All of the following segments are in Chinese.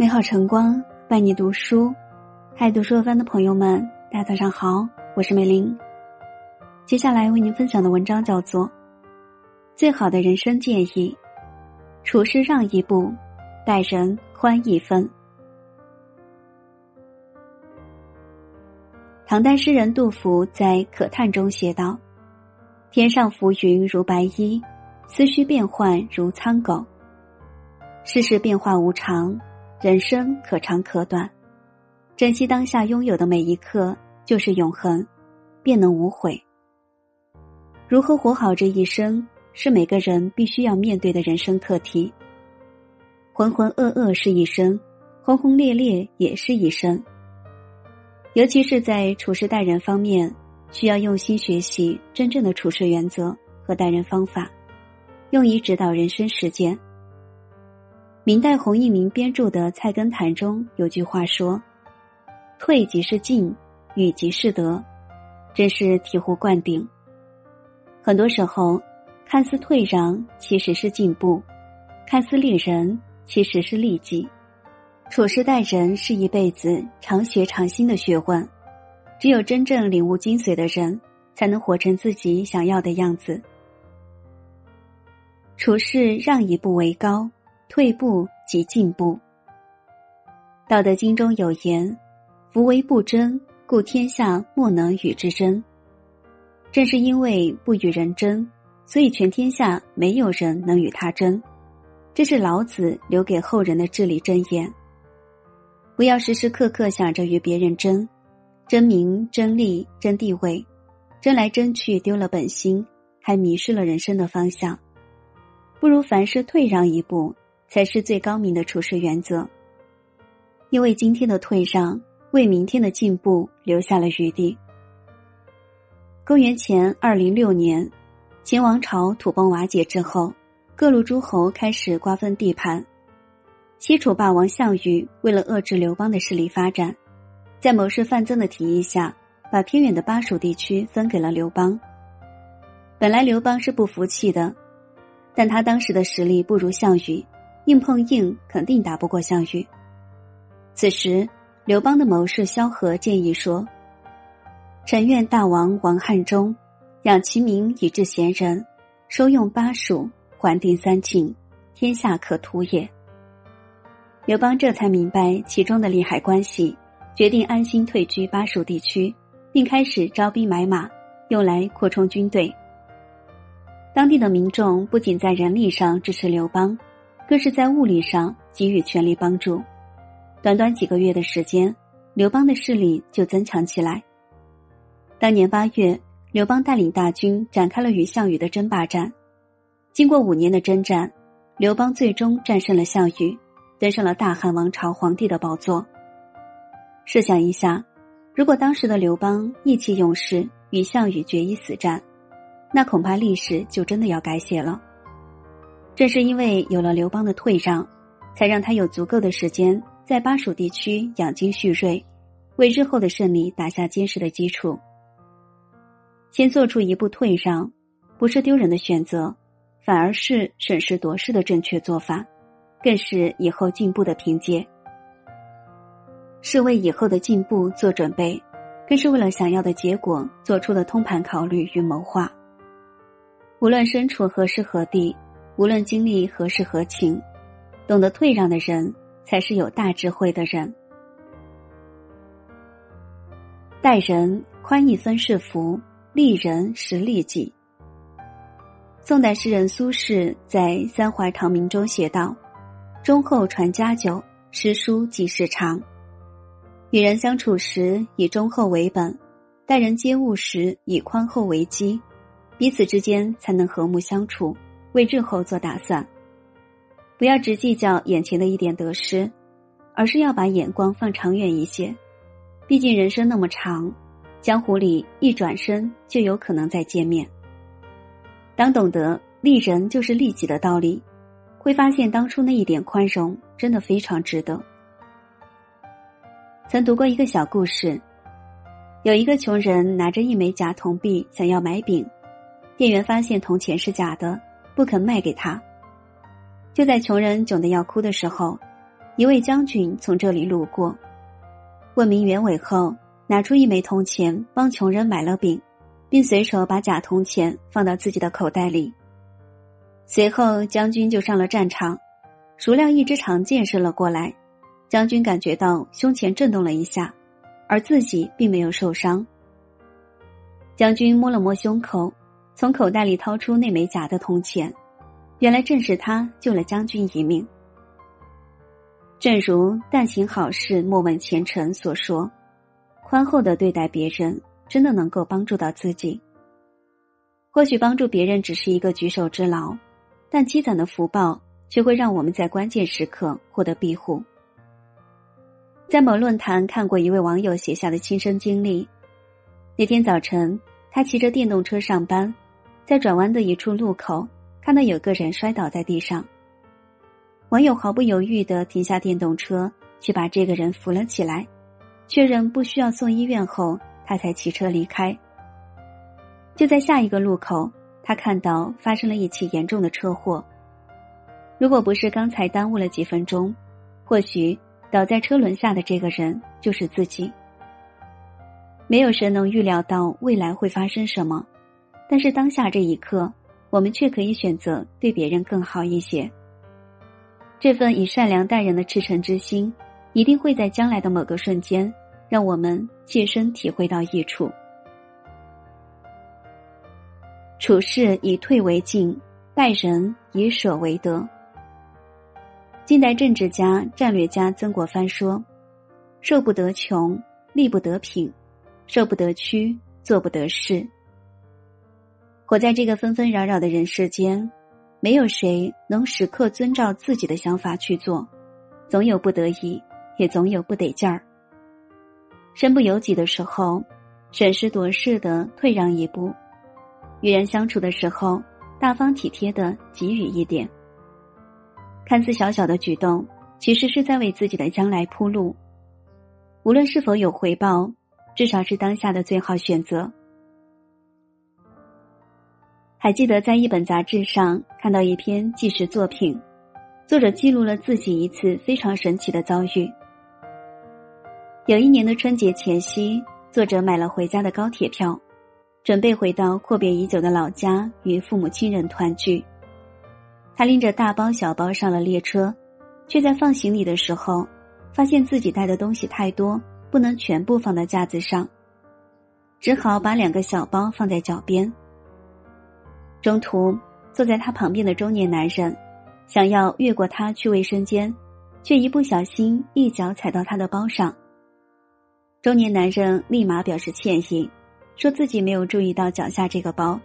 美好晨光伴你读书，爱，读书的番的朋友们，大家早上好，我是美玲。接下来为您分享的文章叫做《最好的人生建议》，处事让一步，待人宽一分。唐代诗人杜甫在《可叹》中写道：“天上浮云如白衣，思绪变幻如苍狗。世事变化无常。”人生可长可短，珍惜当下拥有的每一刻就是永恒，便能无悔。如何活好这一生，是每个人必须要面对的人生课题。浑浑噩噩是一生，轰轰烈烈也是一生。尤其是在处事待人方面，需要用心学习真正的处事原则和待人方法，用以指导人生实践。明代洪一鸣编著的《菜根谭》中有句话说：“退即是进，与即是得”，真是醍醐灌顶。很多时候，看似退让其实是进步，看似利人其实是利己。处事待人是一辈子常学常新的学问，只有真正领悟精髓的人，才能活成自己想要的样子。处事让一步为高。退步即进步。《道德经》中有言：“夫为不争，故天下莫能与之争。”正是因为不与人争，所以全天下没有人能与他争。这是老子留给后人的至理真言。不要时时刻刻想着与别人争，争名、争利、争地位，争来争去丢了本心，还迷失了人生的方向。不如凡事退让一步。才是最高明的处事原则。因为今天的退让，为明天的进步留下了余地。公元前二零六年，秦王朝土崩瓦解之后，各路诸侯开始瓜分地盘。西楚霸王项羽为了遏制刘邦的势力发展，在谋士范增的提议下，把偏远的巴蜀地区分给了刘邦。本来刘邦是不服气的，但他当时的实力不如项羽。硬碰硬，肯定打不过项羽。此时，刘邦的谋士萧何建议说：“臣愿大王王汉中，养其民以治贤人，收用巴蜀，还定三秦，天下可图也。”刘邦这才明白其中的利害关系，决定安心退居巴蜀地区，并开始招兵买马，用来扩充军队。当地的民众不仅在人力上支持刘邦。更是在物理上给予全力帮助，短短几个月的时间，刘邦的势力就增强起来。当年八月，刘邦带领大军展开了与项羽的争霸战。经过五年的征战，刘邦最终战胜了项羽，登上了大汉王朝皇帝的宝座。试想一下，如果当时的刘邦意气用事，与项羽决一死战，那恐怕历史就真的要改写了。正是因为有了刘邦的退让，才让他有足够的时间在巴蜀地区养精蓄锐，为日后的胜利打下坚实的基础。先做出一步退让，不是丢人的选择，反而是审时度势的正确做法，更是以后进步的凭借。是为以后的进步做准备，更是为了想要的结果做出的通盘考虑与谋划。无论身处何时何地。无论经历何事何情，懂得退让的人才是有大智慧的人。待人宽一分是福，利人是利己。宋代诗人苏轼在《三槐堂铭》中写道：“忠厚传家久，诗书继世长。与人相处时以忠厚为本，待人接物时以宽厚为基，彼此之间才能和睦相处。”为日后做打算，不要只计较眼前的一点得失，而是要把眼光放长远一些。毕竟人生那么长，江湖里一转身就有可能再见面。当懂得利人就是利己的道理，会发现当初那一点宽容真的非常值得。曾读过一个小故事，有一个穷人拿着一枚假铜币想要买饼，店员发现铜钱是假的。不肯卖给他。就在穷人窘得要哭的时候，一位将军从这里路过，问明原委后，拿出一枚铜钱帮穷人买了饼，并随手把假铜钱放到自己的口袋里。随后，将军就上了战场，孰料一支长箭射了过来，将军感觉到胸前震动了一下，而自己并没有受伤。将军摸了摸胸口，从口袋里掏出那枚假的铜钱，原来正是他救了将军一命。正如“但行好事，莫问前程”所说，宽厚的对待别人，真的能够帮助到自己。或许帮助别人只是一个举手之劳，但积攒的福报却会让我们在关键时刻获得庇护。在某论坛看过一位网友写下的亲身经历。那天早晨，他骑着电动车上班，在转弯的一处路口，看到有个人摔倒在地上。网友毫不犹豫的停下电动车，去把这个人扶了起来，确认不需要送医院后，他才骑车离开。就在下一个路口，他看到发生了一起严重的车祸。如果不是刚才耽误了几分钟，或许倒在车轮下的这个人就是自己。没有谁能预料到未来会发生什么，但是当下这一刻，我们却可以选择对别人更好一些。这份以善良待人的赤诚之心，一定会在将来的某个瞬间，让我们切身体会到益处。处事以退为进，待人以舍为得。近代政治家、战略家曾国藩说：“受不得穷，力不得品。”受不得屈，做不得事。活在这个纷纷扰扰的人世间，没有谁能时刻遵照自己的想法去做，总有不得已，也总有不得劲儿。身不由己的时候，审时度势的退让一步；与人相处的时候，大方体贴的给予一点。看似小小的举动，其实是在为自己的将来铺路。无论是否有回报。至少是当下的最好选择。还记得在一本杂志上看到一篇纪实作品，作者记录了自己一次非常神奇的遭遇。有一年的春节前夕，作者买了回家的高铁票，准备回到阔别已久的老家与父母亲人团聚。他拎着大包小包上了列车，却在放行李的时候，发现自己带的东西太多。不能全部放到架子上，只好把两个小包放在脚边。中途，坐在他旁边的中年男人想要越过他去卫生间，却一不小心一脚踩到他的包上。中年男人立马表示歉意，说自己没有注意到脚下这个包。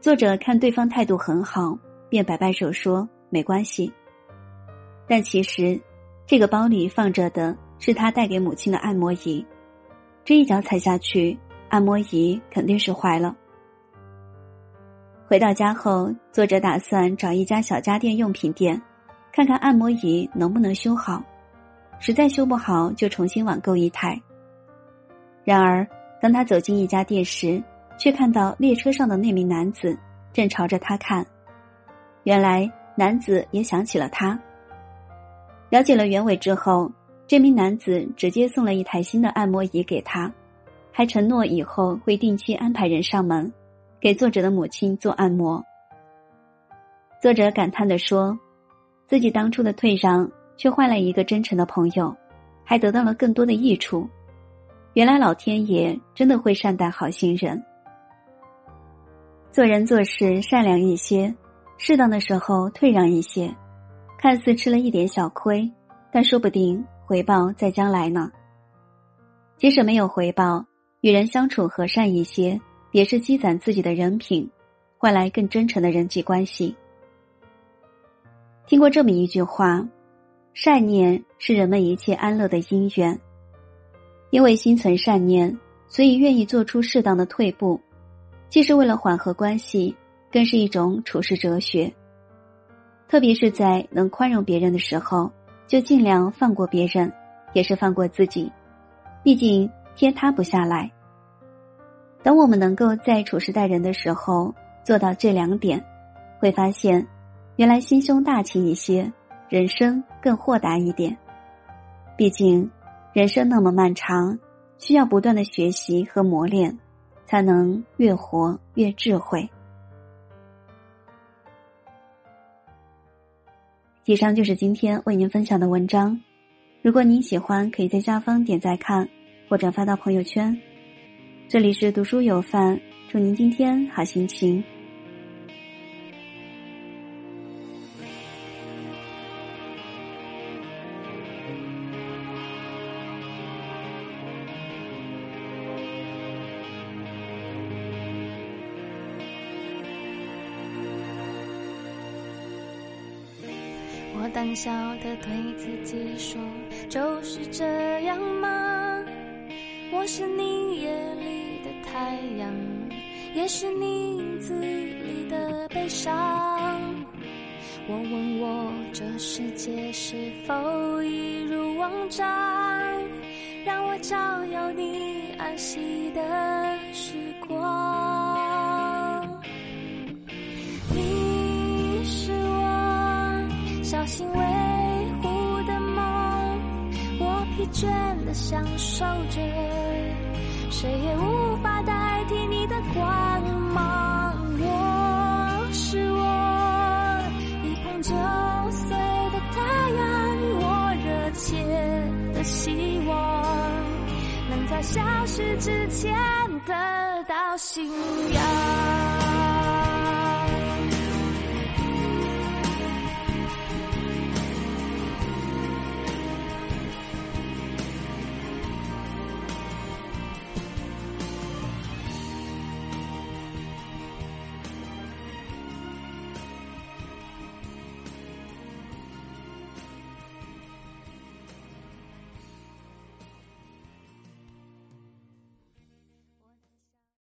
作者看对方态度很好，便摆摆手说没关系。但其实，这个包里放着的。是他带给母亲的按摩仪，这一脚踩下去，按摩仪肯定是坏了。回到家后，作者打算找一家小家电用品店，看看按摩仪能不能修好，实在修不好就重新网购一台。然而，当他走进一家店时，却看到列车上的那名男子正朝着他看，原来男子也想起了他。了解了原委之后。这名男子直接送了一台新的按摩仪给他，还承诺以后会定期安排人上门，给作者的母亲做按摩。作者感叹的说：“自己当初的退让，却换来一个真诚的朋友，还得到了更多的益处。原来老天爷真的会善待好心人。做人做事善良一些，适当的时候退让一些，看似吃了一点小亏，但说不定。”回报在将来呢。即使没有回报，与人相处和善一些，也是积攒自己的人品，换来更真诚的人际关系。听过这么一句话：善念是人们一切安乐的因缘。因为心存善念，所以愿意做出适当的退步，既是为了缓和关系，更是一种处世哲学。特别是在能宽容别人的时候。就尽量放过别人，也是放过自己。毕竟天塌不下来。等我们能够在处事待人的时候做到这两点，会发现，原来心胸大气一些，人生更豁达一点。毕竟，人生那么漫长，需要不断的学习和磨练，才能越活越智慧。以上就是今天为您分享的文章。如果您喜欢，可以在下方点赞看，或者发到朋友圈。这里是读书有范，祝您今天好心情。我胆小的对自己说，就是这样吗？我是你太阳，也是你影子里的悲伤。我问我这世界是否一如往常，让我照耀你安息的时光。你是我小心维护的梦，我疲倦的享受着。谁也无法代替你的光芒。我是我，一碰就碎的太阳。我热切的希望，能在消失之前得到信仰。